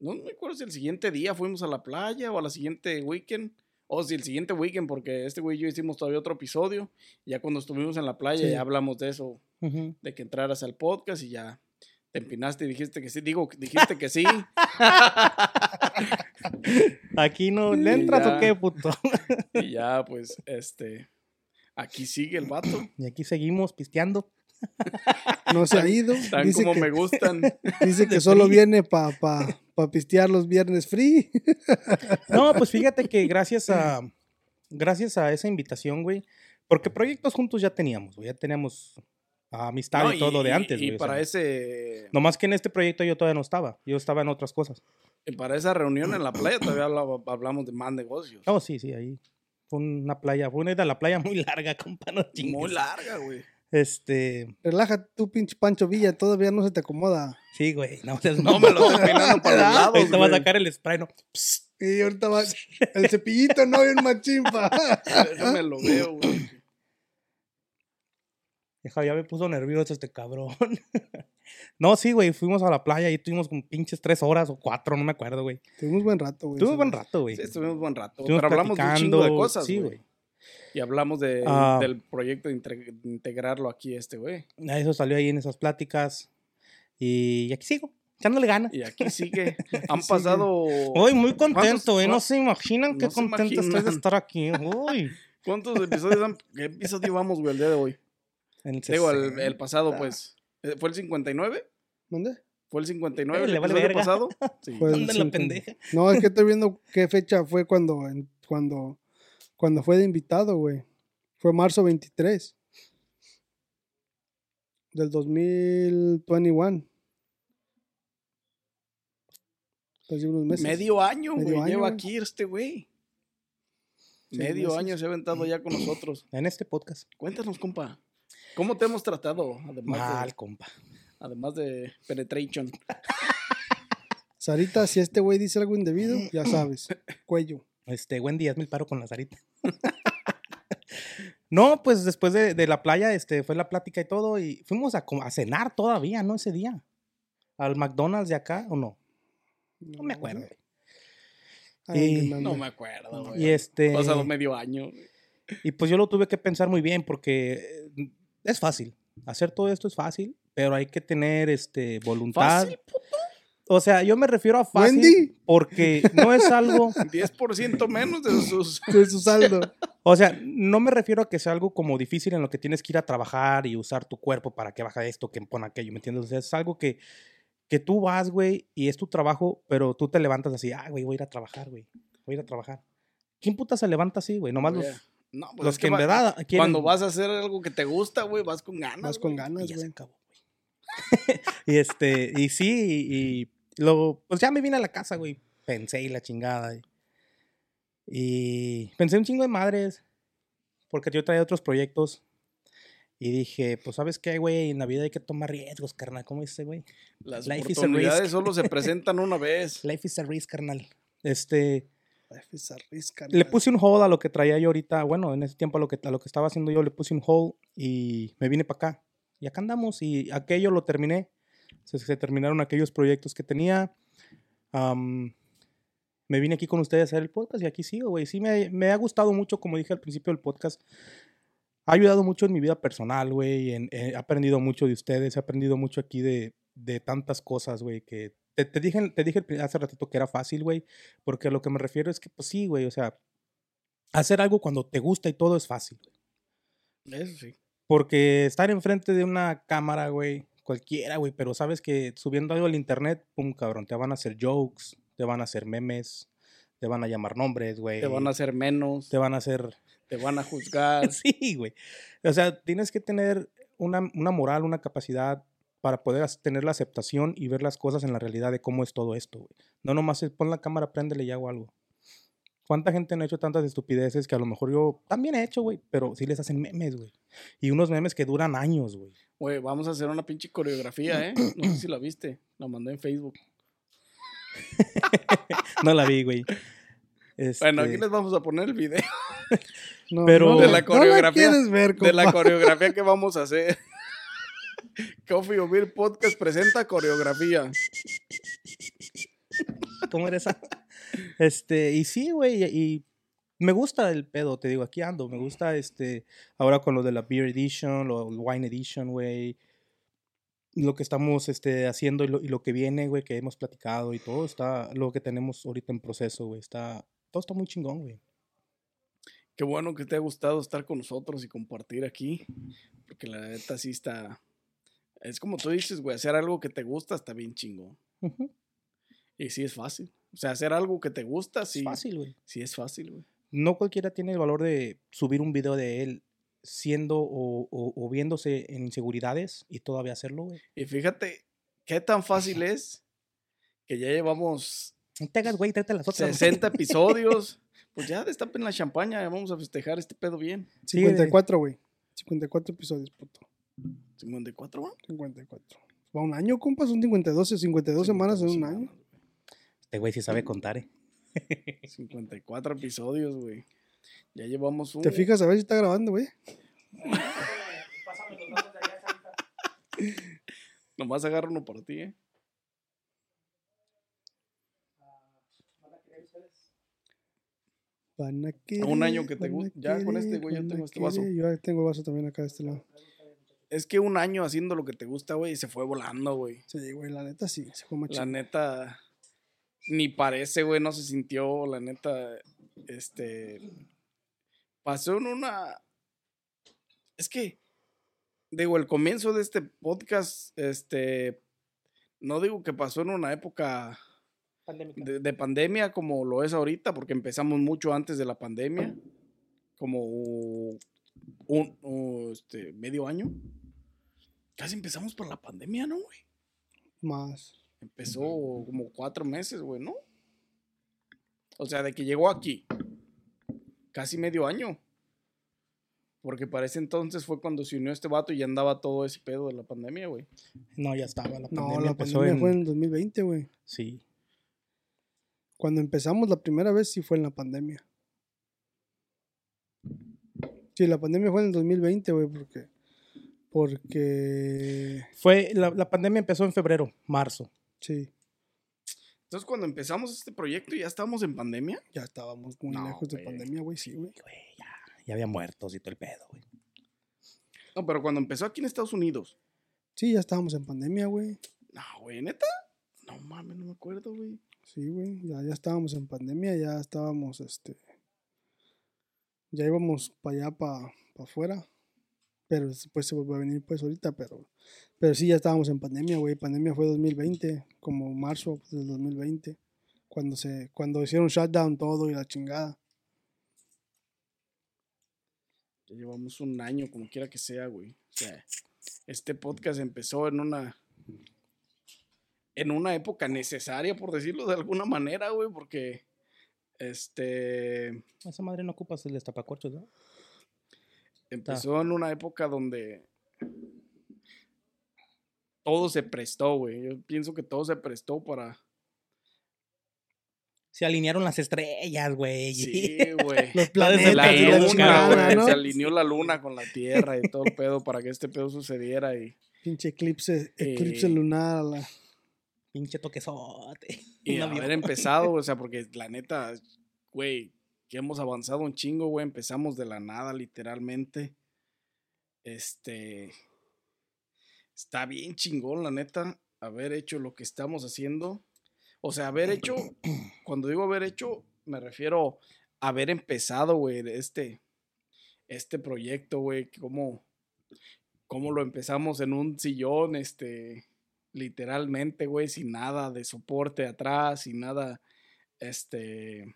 No me acuerdo si el siguiente día fuimos a la playa o a la siguiente weekend. O si el siguiente weekend, porque este güey y yo hicimos todavía otro episodio. Ya cuando estuvimos en la playa Sí. ya hablamos de eso, de que entraras al podcast y ya te empinaste y dijiste que sí. Digo, dijiste que sí. Aquí no le entras ya. o qué, puto. y ya, pues, este, aquí sigue el vato. y aquí seguimos pisteando. No se ha ido. Tan Dice como que, me gustan. dice que solo free. viene para pa, pa pistear los viernes free. No, pues fíjate que gracias a gracias a esa invitación, güey, porque proyectos juntos ya teníamos, güey, ya teníamos amistad No, y todo lo de antes, Y, güey. o para sea, ese, Nomás que en este proyecto yo todavía no estaba, yo estaba en otras cosas. y para esa reunión en la playa todavía hablamos de más negocios. Oh, sí, sí, ahí. Fue una playa, fue una ida a la playa muy larga, compa, no. Muy larga, güey. Este, Relájate tú, pinche Pancho Villa, todavía no se te acomoda. sí, güey, no No me lo estoy peinando para los lados, Ahorita vas a sacar el spray, ¿no? Y ahorita va el cepillito, no bien machimpa. Déjame lo veo, güey. Deja, ya me puso nervioso este cabrón. no, sí, güey, fuimos a la playa y estuvimos como pinches tres horas o cuatro, no me acuerdo, güey. Tuvimos buen rato, güey. Tuvimos buen rato, güey. Sí, estuvimos buen rato. Estuvimos Pero hablamos de un chingo de platicando, cosas, Sí, güey. güey. Y hablamos de, Ah. del proyecto de, integrarlo aquí, este güey. A Eso salió ahí en esas pláticas. Y aquí sigo. echándole ganas. Y aquí sigue. Han pasado. Uy, muy contento, ¿Cuántos- ¿eh? No se imaginan qué no contento estoy de imaginan. estar aquí. Uy. ¿Cuántos episodios han- ¿Qué episodio vamos, güey, el día de hoy? El Digo, el, 60. el pasado, pues. Eh, ¿Fue el 59? ¿Dónde? ¿Fue el 59 Eh, el le vale episodio verga. pasado? Sí. La 50. pendeja. No, es que estoy viendo qué fecha fue cuando, cuando, cuando fue de invitado, güey. Fue marzo 23 del 2021. Hace unos meses. Medio año, Medio güey. año, Lleva aquí este güey. Medio meses. año se ha aventado ya con nosotros. En este podcast. Cuéntanos, compa. ¿Cómo te hemos tratado? Además Mal, de, compa. además de penetration. Sarita, si este güey dice algo indebido, ya sabes. Cuello. Este, buen día, hazme el paro con la Sarita. No, pues después de, de la playa, este, fue la plática y todo, y fuimos a, cenar todavía, ¿no? Ese día. Al McDonald's de acá, ¿o no? No me acuerdo. Ay, Y-. No me acuerdo, güey. Y este. Pasado medio año. Y pues yo lo tuve que pensar muy bien porque eh, es fácil. Hacer todo esto es fácil, pero hay que tener este voluntad. ¿Fácil, O sea, yo me refiero a fácil Wendy. porque no es algo, 10% menos de sus. De su saldo. o sea, no me refiero a que sea algo como difícil en lo que tienes que ir a trabajar y usar tu cuerpo para que baja esto, que pone aquello, ¿me entiendes? O sea, es algo que, que tú vas, güey, y es tu trabajo, pero tú te levantas así, ah, güey, voy a ir a trabajar, güey, voy a ir a trabajar. ¿Quién puta se levanta así, güey? Nomás los, Oye, No, pues los es que en va- verdad quieren... Cuando vas a hacer algo que te gusta, güey, vas con ganas. Más con güey. Y ganas, ya se güey. acabó, güey. y este, y sí, y, y luego, pues ya me vine a la casa, güey. Pensé y la chingada. Y, y pensé un chingo de madres, porque yo traía otros proyectos. Y dije, pues, ¿sabes qué, güey? En la vida hay que tomar riesgos, carnal. ¿Cómo dice, güey? Las Life is a oportunidades risk. solo se presentan una vez. Life is a risk, carnal. Este, Life is a risk, le carnal. puse un hold a lo que traía yo ahorita. Bueno, en ese tiempo a lo que, a lo que estaba haciendo yo le puse un hold y me vine para acá. Y acá andamos y aquello lo terminé. Se, se terminaron aquellos proyectos que tenía. Am, me vine aquí con ustedes a hacer el podcast y aquí sigo, güey. Sí, me, me ha gustado mucho, como dije al principio del podcast. Ha ayudado mucho en mi vida personal, güey. eh, He aprendido mucho de ustedes. He aprendido mucho aquí de, de tantas cosas, güey. Que te, te dije, te dije hace ratito que era fácil, güey. Porque a lo que me refiero es que, pues sí, güey. O sea, hacer algo cuando te gusta y todo es fácil. güey. Eso sí. Porque estar enfrente de una cámara, güey, cualquiera, güey, pero sabes que subiendo algo al internet, pum, cabrón, te van a hacer jokes, te van a hacer memes, te van a llamar nombres, güey. Te van a hacer menos. Te van a hacer... Te van a juzgar. sí, güey. O sea, tienes que tener una, una moral, una capacidad para poder tener la aceptación y ver las cosas en la realidad de cómo es todo esto, güey. No nomás es pon la cámara, préndele y hago algo. ¿Cuánta gente no ha hecho tantas estupideces que a lo mejor yo también he hecho, güey? Pero sí les hacen memes, güey. Y unos memes que duran años, güey. Güey, vamos a hacer una pinche coreografía, ¿eh? No sé si la viste. La mandé en Facebook. No la vi, güey. Bueno, aquí Este, les vamos a poner el video No, Pero- no De la- la no coreografía, quieres ver, de la coreografía que vamos a hacer. Coffee Beer Podcast presenta coreografía. ¿Cómo era esa? Este, y sí, güey, y me gusta el pedo, te digo, aquí ando, me gusta este, ahora con lo de la Beer Edition, lo Wine Edition, güey, lo que estamos este, haciendo y lo, y lo que viene, güey, que hemos platicado y todo está, lo que tenemos ahorita en proceso, güey, está, todo está muy chingón, güey. Qué bueno que te ha gustado estar con nosotros y compartir aquí. Porque la neta sí está. Es como tú dices, güey, hacer algo que te gusta está bien chingón. Ujú, Y sí es fácil. O sea, hacer algo que te gusta, Es sí. fácil, güey. Sí es fácil, güey. No cualquiera tiene el valor de subir un video de él siendo o, o- o viéndose en inseguridades y todavía hacerlo, güey. Y fíjate qué tan fácil es que ya llevamos No te hagas, güey, tráete las otras. güey. 60 episodios. Pues ya destapen la champaña, vamos a festejar este pedo bien. Sí, de- 54, güey. 54 episodios, puto. 54, ¿no? 54. Va un año, compa, son 52, 52 semanas en un año. Este güey sí sabe contar, eh. 54 episodios, güey. Ya llevamos un. ¿Te fijas a ver si está grabando, güey? Nomás agarra uno para ti, ¿eh? Van a un año que te van a gu- ya con este, güey, yo van a tengo este vaso. querer. Yo tengo el vaso también acá de este lado. es que un año haciendo lo que te gusta, güey, se fue volando, güey. Sí, güey, la neta sí, se fue La machín. neta, ni parece, güey, no se sintió, la neta, este, pasó en una, es que, digo, el comienzo de este podcast, este, no digo que pasó en una época de, de pandemia como lo es ahorita, porque empezamos mucho antes de la pandemia, como un, un, este, medio año. Casi empezamos por la pandemia, ¿no, güey? Más. Empezó como cuatro meses, güey, ¿no? O sea, de que llegó aquí. Casi medio año. Porque para ese entonces fue cuando se unió este vato y ya andaba todo ese pedo de la pandemia, güey. No, ya estaba. La pandemia No, la empezó pandemia en... fue en el 2020, güey. Sí. Cuando empezamos la primera vez sí fue en la pandemia. Sí, la pandemia fue en el 2020, güey, porque... Porque... Fue, la, la pandemia empezó en febrero, marzo. Sí, Entonces, cuando empezamos este proyecto, ¿ya estábamos en pandemia? ya estábamos muy No, lejos de pandemia, güey, sí, güey. Güey, ya, ya había muertos y todo el pedo, güey. No, pero cuando empezó aquí en Estados Unidos. Sí, ya estábamos en pandemia, güey. No, güey, neta. No mames, no me acuerdo, güey. Sí, güey, ya, ya estábamos en pandemia, ya estábamos, este... Ya íbamos para allá, para afuera. Pero después se volvió a venir, pues, ahorita, pero... Pero sí, ya estábamos en pandemia, güey. Pandemia fue 2020, como marzo del 2020. Cuando se... Cuando hicieron shutdown todo y la chingada. Ya llevamos un año, como quiera que sea, güey. O sea, este podcast empezó en una. En una época necesaria, por decirlo de alguna manera, güey, porque. Este. Esa madre no ocupas el destapacorchos, ¿no? Empezó en una época donde. Todo se prestó, güey. Yo pienso que todo se prestó para. Se alinearon las estrellas, güey. Sí, güey. Los planetas La luna. ¿no? Se alineó la luna con la tierra y todo el pedo para que este pedo sucediera. Y, Pinche eclipse, eclipse Eh, lunar. la- Pinche toquezote. y haber empezado, o sea, porque la neta, güey, que hemos avanzado un chingo, güey. Empezamos de la nada, literalmente. Este. Está bien chingón, la neta, haber hecho lo que estamos haciendo. O sea, haber hecho, cuando digo haber hecho, me refiero a haber empezado, güey, este, este proyecto, güey, cómo, cómo lo empezamos en un sillón, este, literalmente, güey, sin nada de soporte atrás, sin nada, este,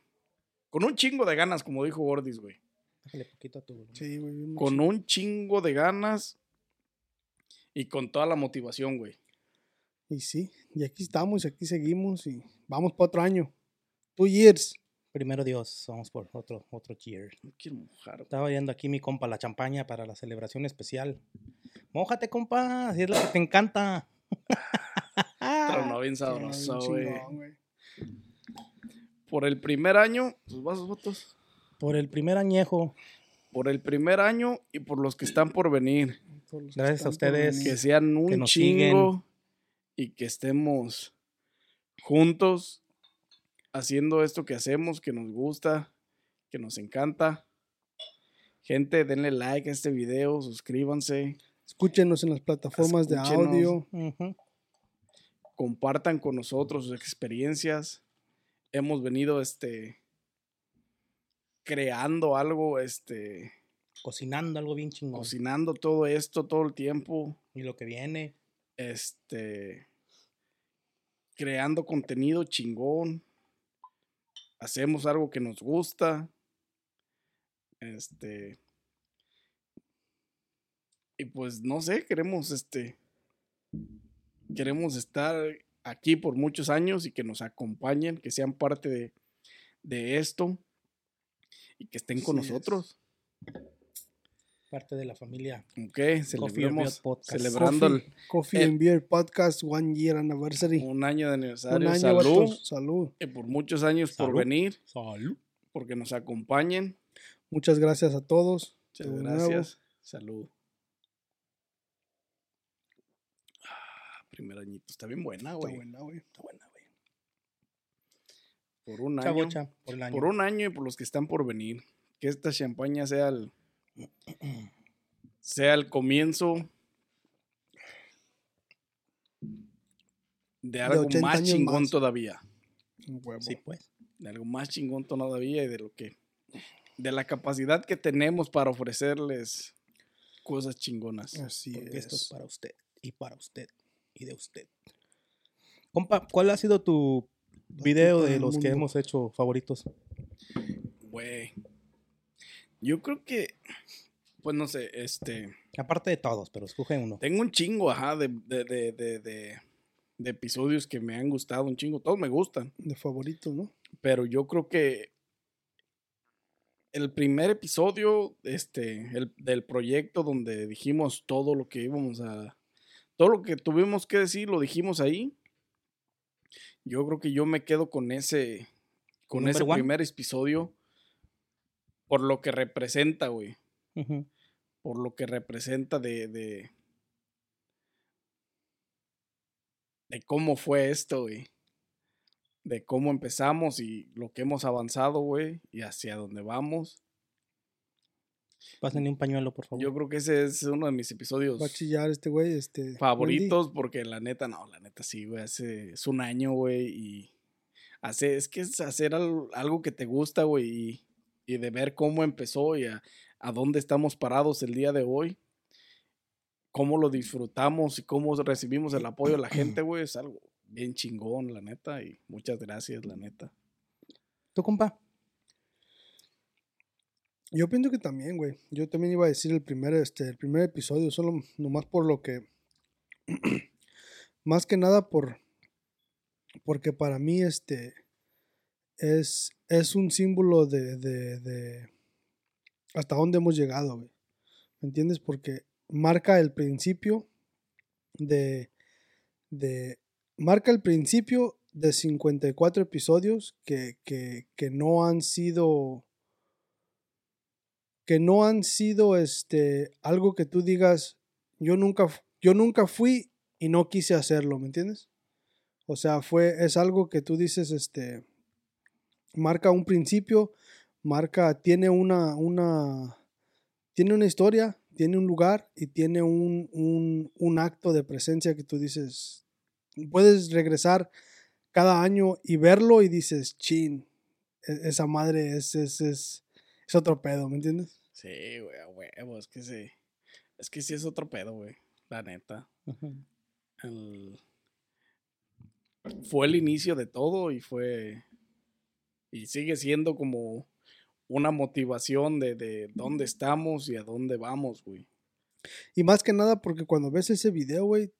con un chingo de ganas, como dijo Gordis, güey, Déjale poquito a tu... Sí, güey. bien con un chingo de ganas y con toda la motivación, güey. Y sí, y aquí estamos, y aquí seguimos, y vamos para otro año. Two years. Primero Dios, vamos por otro, otro cheer. No quiero mojar, güey. Estaba yendo aquí mi compa la champaña para la celebración especial. Mójate, compa, si es lo que te encanta. Tronó bien Ay, sabroso, bien güey. Por el primer año, tus vasos votos. Por el primer añejo, Por el primer año y por los que están por venir. Por Gracias a ustedes. Que sean un nos chingo y que estemos juntos haciendo esto que hacemos, que nos gusta, que nos encanta. Gente, denle like a este video, suscríbanse, Escúchenos en las plataformas de audio. compartan con nosotros sus experiencias. Hemos venido este creando algo, este cocinando algo bien chingón. cocinando todo esto todo el tiempo, Y lo que viene, este creando contenido chingón. Hacemos algo que nos gusta. Este y pues no sé, queremos este queremos estar aquí por muchos años y que nos acompañen, que sean parte de, de esto y que estén con es. nosotros. parte de la familia. Ok, celebremos, celebrando el- Coffee, Coffee el- and Beer Podcast One Year Anniversary. un año de Un aniversario. año, Salud. Salud. y por muchos años por venir, Salud. porque nos acompañen. Muchas gracias a todos. Muchas nuevo. gracias. Salud. primer añito. Está bien buena, güey. Está buena, güey. Está buena, güey. Por un año. Por, el año. por un año y por los que están por venir. Que esta champaña sea el. sea el comienzo. De algo más chingón más. todavía. Huevo. Sí, pues. De algo más chingón todavía y de lo que. De la capacidad que tenemos para ofrecerles cosas chingonas. Así es. Esto es para usted y para usted y de usted. Compa, ¿cuál ha sido tu video de los que hemos hecho favoritos? Güey. Yo creo que. Pues no sé, este. Aparte de todos, pero escoge uno. Tengo un chingo, ajá, de, de, de, de, episodios que me han gustado un chingo. Todos me gustan. De favorito, ¿no? Pero yo creo que el primer episodio este, el- del proyecto donde dijimos todo lo que íbamos a... Todo lo que tuvimos que decir lo dijimos ahí. Yo creo que yo me quedo con ese... Con ¿Number ese one? primer episodio. Por lo que representa, güey. Por lo que representa de... de de cómo fue esto, güey. De cómo empezamos y lo que hemos avanzado, güey, y hacia dónde vamos. Pásenle un pañuelo, por favor. Yo creo que ese es uno de mis episodios Va a chillar este güey, este. favoritos porque la neta, no, la neta sí, güey, hace, es un año, güey, y hace, es que es hacer al- algo que te gusta, güey, y, y de ver cómo empezó y a, a dónde estamos parados el día de hoy, cómo lo disfrutamos y cómo recibimos el apoyo de la gente, güey, es algo bien chingón, la neta, y muchas gracias, la neta. ¿Tú, compa? Yo pienso que también, güey. Yo también iba a decir el primer, este, el primer episodio, solo nomás por lo que. más que nada por. Porque para mí, este. Es, es un símbolo de, de, hasta dónde hemos llegado, güey. ¿Me entiendes? Porque marca el principio de. de marca el principio de 54 episodios que, que, que no han sido que no han sido este algo que tú digas yo nunca yo nunca fui y no quise hacerlo, ¿me entiendes? O sea, fue es algo que tú dices este marca un principio, marca tiene una una tiene una historia, tiene un lugar y tiene un, un, un acto de presencia que tú dices puedes regresar cada año y verlo y dices, chin, e- esa madre es, es, es, es otro pedo, ¿me entiendes? Sí, güey, a huevo, es que sí, es que sí es otro pedo, güey, la neta. El- fue el inicio de todo y fue y sigue siendo como una motivación de, de dónde estamos y a dónde vamos, güey. Y más que nada porque cuando ves ese video, güey,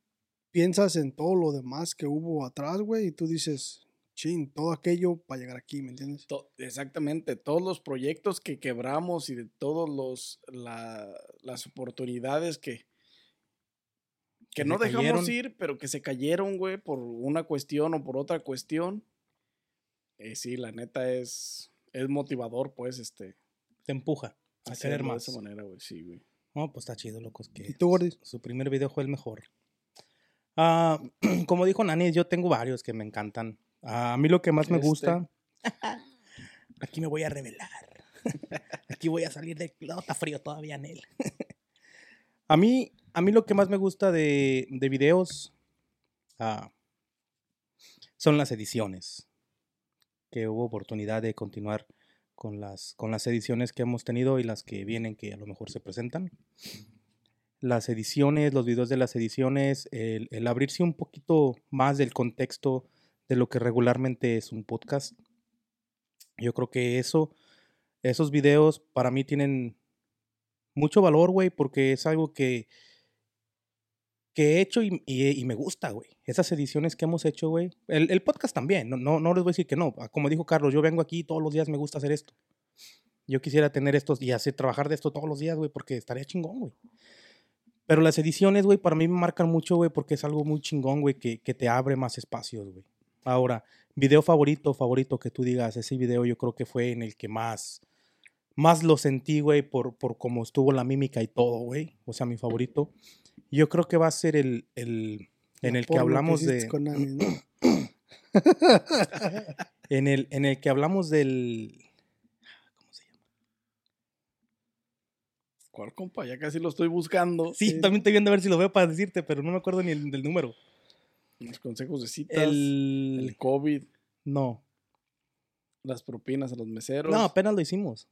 piensas en todo lo demás que hubo atrás, güey, y tú dices, chin, todo aquello para llegar aquí, ¿me entiendes? To- exactamente, todos los proyectos que quebramos y de todos los la- las oportunidades que que Que no dejamos cayeron. ir, pero que se cayeron, güey, por una cuestión o por otra cuestión. Eh, sí, la neta es es motivador, pues, este, Te empuja a querer hacerlo de más. esa manera, güey, sí, güey. No, pues está chido, locos. Que ¿Y tú, Gordis? Su primer video fue el mejor. Ah, como dijo Nani, yo tengo varios que me encantan. Ah, a mí lo que más me Este. gusta. Aquí me voy a revelar. Aquí voy a salir de. No, está frío todavía en él. a, mí, a mí lo que más me gusta de, de videos ah, son las ediciones. Que hubo oportunidad de continuar con las, con las ediciones que hemos tenido y las que vienen que a lo mejor se presentan las ediciones, los videos de las ediciones, el, el abrirse un poquito más del contexto de lo que regularmente es un podcast. Yo creo que eso, esos videos para mí tienen mucho valor, güey, porque es algo que, que he hecho y, y- me gusta, güey. Esas ediciones que hemos hecho, güey. El, el podcast también, no, no, no les voy a decir que no. Ah, Como dijo Carlos, yo vengo aquí todos los días, me gusta hacer esto. Yo quisiera tener estos y hacer trabajar de esto todos los días, güey, porque estaría chingón, güey. Pero las ediciones, güey, para mí me marcan mucho, güey, porque es algo muy chingón, güey, que, que te abre más espacios, güey. Ahora, video favorito, favorito que tú digas, ese video yo creo que fue en el que más, más lo sentí, güey, por, por cómo estuvo la mímica y todo, güey. O sea, mi favorito. Yo creo que va a ser el, el en el que hablamos hiciste de... con Nani, ¿no? En el, en el que hablamos del... ¿Cómo se llama? ¿Cuál compa? Ya casi lo estoy buscando. Sí, Sí. también estoy viendo a ver si lo veo para decirte, pero no me acuerdo ni el del número. Los consejos de citas, el, El... COVID, No. las propinas a los meseros. No, apenas lo hicimos.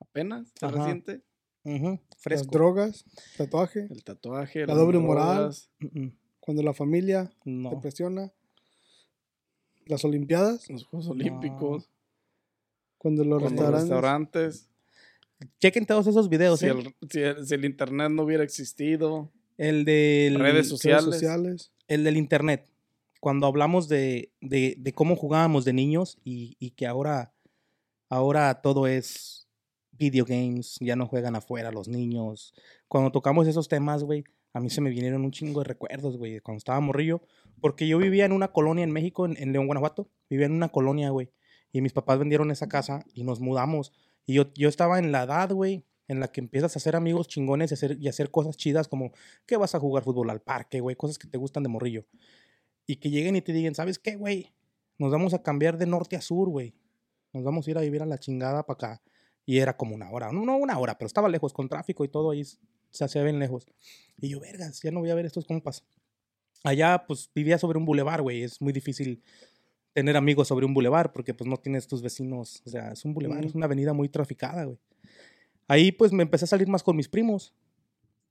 apenas, ¿está Ajá. reciente. Ujú, Las Fresco. drogas, tatuaje, El tatuaje, La doble moral. cuando la familia te No. presiona, las olimpiadas, los Juegos Olímpicos, cuando los cuando restaurantes, restaurantes. Chequen todos esos videos, Si ¿eh? el, si el- si el internet no hubiera existido, El del... redes redes sociales. El del internet, cuando hablamos de, de- cómo jugábamos de niños y, y que ahora, ahora todo es video games, ya no juegan afuera los niños. Cuando tocamos esos temas, güey, a mí se me vinieron un chingo de recuerdos, güey, cuando estaba morrillo, porque yo vivía en una colonia en México, en, en León, Guanajuato, vivía en una colonia, güey, y mis papás vendieron esa casa y nos mudamos. Y yo, yo estaba en la edad, güey, en la que empiezas a hacer amigos chingones y hacer, y hacer cosas chidas como que vas a jugar fútbol al parque, güey, cosas que te gustan de morrillo. Y que lleguen y te digan, ¿sabes qué, güey? Nos vamos a cambiar de norte a sur, güey. Nos vamos a ir a vivir a la chingada para acá. Y era como una hora, no, no una hora, pero estaba lejos, con tráfico y todo ahí se hacía bien lejos. Y yo, vergas, ya no voy a ver estos compas. Allá, pues, vivía sobre un bulevar, güey. Es muy difícil tener amigos sobre un bulevar porque, pues, no tienes tus vecinos. O sea, es un bulevar, es una avenida muy traficada, güey. Ahí, pues, me empecé a salir más con mis primos,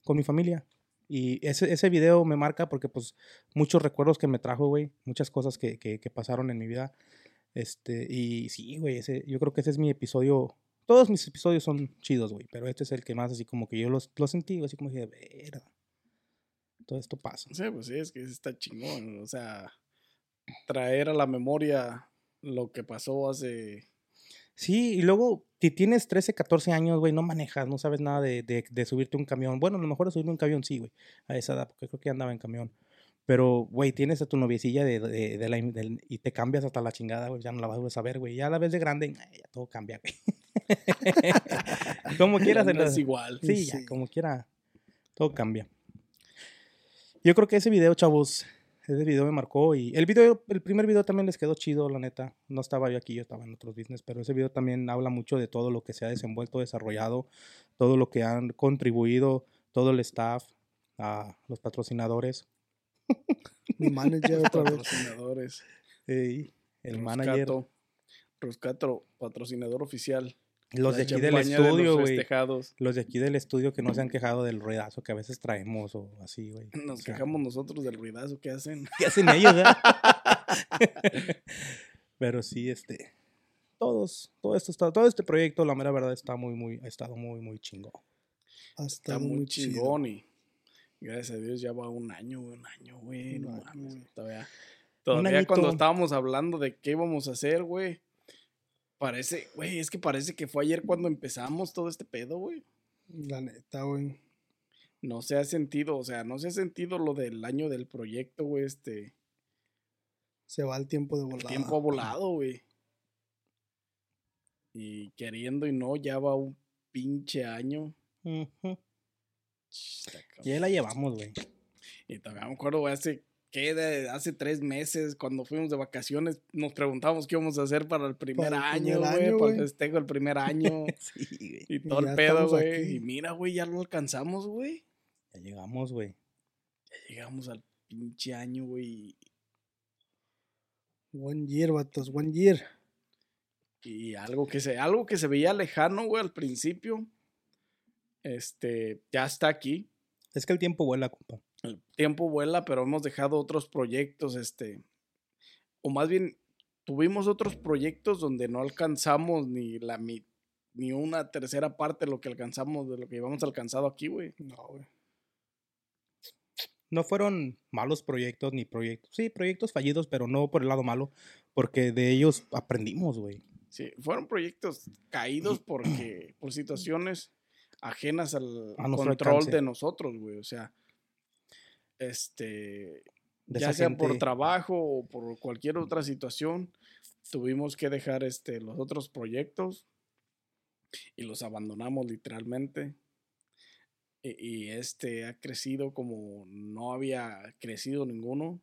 con mi familia. Y ese, ese video me marca porque, pues, muchos recuerdos que me trajo, güey. Muchas cosas que, que, pasaron en mi vida. Este, y sí, güey, ese, yo creo que ese es mi episodio. Todos mis episodios son chidos, güey, pero este es el que más así como que yo los, lo sentí, así como que, verga. Todo esto pasa. Sí, pues sí, es que está chingón. O sea, traer a la memoria lo que pasó hace. Sí, y luego, si tienes 13, 14 años, güey, no manejas, no sabes nada de, de, de subirte a un camión. Bueno, a lo mejor subirme a un camión sí, güey, a esa edad, porque creo que andaba en camión. Pero, güey, tienes a tu noviecilla de, de, de la, y te cambias hasta la chingada, güey, ya no la vas a ver, güey. Ya la ves de grande, ya todo cambia, güey. como quieras, no es igual. Sí, ya, Sí. como quiera, todo cambia. Yo creo que ese video, chavos, ese video me marcó y el video, el primer video también les quedó chido, la neta. No estaba yo aquí, yo estaba en otros business, pero ese video también habla mucho de todo lo que se ha desenvuelto, desarrollado, todo lo que han contribuido, todo el staff, a los patrocinadores, mi manager otra vez. Patrocinadores. ey, el manager, Roscato, Roscato, patrocinador oficial. Los de aquí del estudio, güey. Los de aquí del estudio que no se han quejado del ruedazo que a veces traemos o así, güey. Nos O sea, quejamos nosotros del ruidazo que hacen. ¿Qué hacen ellos, eh? Pero sí, este. Todos, todo esto está, todo este proyecto, la mera verdad, está muy, muy, ha estado muy, muy chingón. Ha Está muy chingón y gracias a Dios ya va un año, güey, un año, güey. No mames. Todavía, todavía cuando estábamos hablando de qué íbamos a hacer, güey. Parece, güey, es que parece que fue ayer cuando empezamos todo este pedo, güey. La neta, güey. No se ha sentido, o sea, no se ha sentido lo del año del proyecto, güey, este. Se va el tiempo de El volada. tiempo ha volado, güey. Y queriendo y no, ya va un pinche año. Y ahí la llevamos, güey. Y todavía me acuerdo, güey, hace, ¿qué? De- hace tres meses, cuando fuimos de vacaciones, nos preguntamos qué íbamos a hacer para el primer Para el año, güey, para el festejo del primer año. Sí, güey. y todo el pedo, güey. Y mira, güey, ya lo alcanzamos, güey. Ya llegamos, güey. Ya llegamos al pinche año, güey. One year, vatos, one year. Y algo que se, algo que se veía lejano, güey, al principio. Este, ya está aquí. Es que el tiempo vuela, compa. El tiempo vuela, pero hemos dejado otros proyectos, este, o más bien tuvimos otros proyectos donde no alcanzamos ni la ni una tercera parte de lo que alcanzamos, de lo que llevamos alcanzado aquí, güey. No, güey. No fueron malos proyectos ni proyectos. Sí, proyectos fallidos, pero no por el lado malo, porque de ellos aprendimos, güey. Sí, fueron proyectos caídos porque, por situaciones ajenas al control alcance. de nosotros, güey. O sea, este, De ya sea por gente- trabajo o por cualquier otra situación, tuvimos que dejar este, los otros proyectos y los abandonamos literalmente. Y, y este ha crecido como no había crecido ninguno.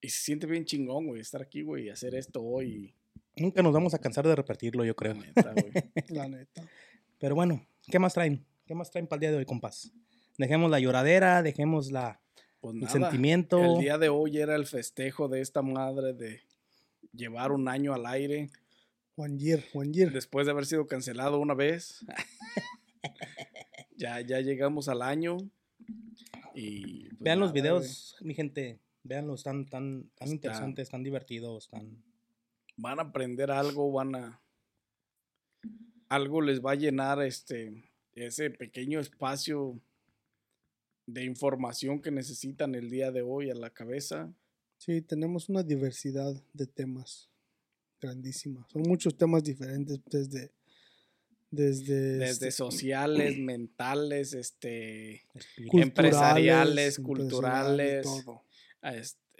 Y se siente bien chingón, güey, estar aquí, güey, y hacer esto hoy. Nunca nos vamos a cansar de repetirlo, yo La creo. neta, güey. La neta. Pero bueno, ¿qué más traen? ¿Qué más traen para el día de hoy, compas? Dejemos la lloradera, dejemos la, Pues el nada, sentimiento. El día de hoy era el festejo de esta madre de llevar un año al aire One year, one year. después de haber sido cancelado una vez. ya, ya llegamos al año. Y pues Vean los nada, videos, mi gente. Veanlos, están tan, tan interesantes, tan divertidos, tan... van a aprender algo, van a algo les va a llenar este ese pequeño espacio de información que necesitan el día de hoy a la cabeza. Sí, tenemos una diversidad de temas grandísima. Son muchos temas diferentes desde desde, Desde este, sociales, mentales, este, empresariales, culturales, todo.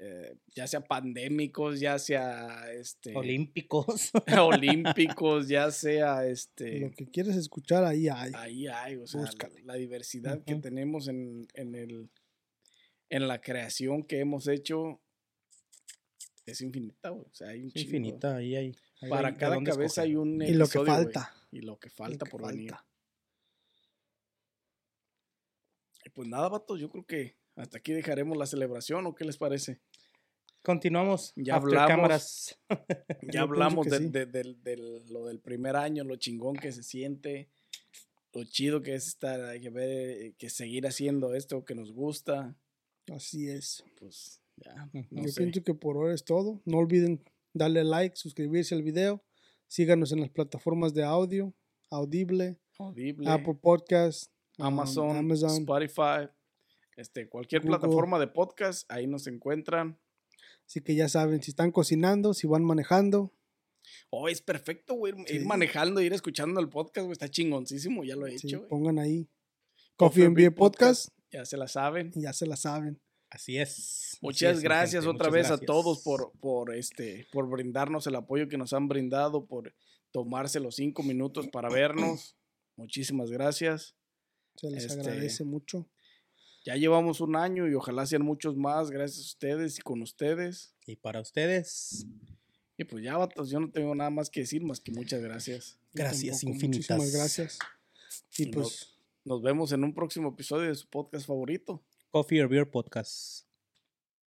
Eh, ya sea pandémicos, ya sea este, Olímpicos. olímpicos, ya sea este, Lo que quieres escuchar ahí hay. ahí hay, o sea, la- diversidad que tenemos en, en el en la creación que hemos hecho es infinita, güey, o sea, hay un chingo. Infinita, ahí hay. ahí Para hay cada cabeza hay un Y lo que episodio, falta. y lo que lo falta que por venir. falta. Y pues nada, vatos, yo creo que hasta aquí dejaremos la celebración, ¿o qué les parece? Continuamos. Ya after hablamos. cámaras. Ya hablamos de, sí. lo del primer año, lo chingón que se siente, lo chido que es estar, que, ver, que seguir haciendo esto que nos gusta. Así es. Pues ya, no Yo sé. pienso que por ahora es todo. No olviden darle like, suscribirse al video. Síganos en las plataformas de audio, Audible, Audible, Apple Podcast, um, Amazon, Amazon. Spotify, este, cualquier Google. plataforma de podcast, ahí nos encuentran. Así que ya saben, si están cocinando, si van manejando, Oh, es perfecto, güey. Ir manejando, ir escuchando el podcast, güey. Está chingoncísimo, ya lo he sí, hecho, güey. pongan ahí Coffee Coffee and Beer Podcast Ya se la saben. ya se la saben. Así es. así Muchas es, gracias gente, otra muchas vez a todos por, por, este, por brindarnos el apoyo que nos han brindado, por tomarse los cinco minutos para vernos. Muchísimas gracias. Se les Este, agradece mucho. Ya llevamos un año y ojalá sean muchos más gracias a ustedes y con ustedes. Y para ustedes, Y pues ya, vatos, yo no tengo nada más que decir más que muchas gracias. Gracias tampoco, infinitas. Muchísimas gracias. Y pues Nos vemos en un próximo episodio de su podcast favorito. Coffee or Beer Podcast.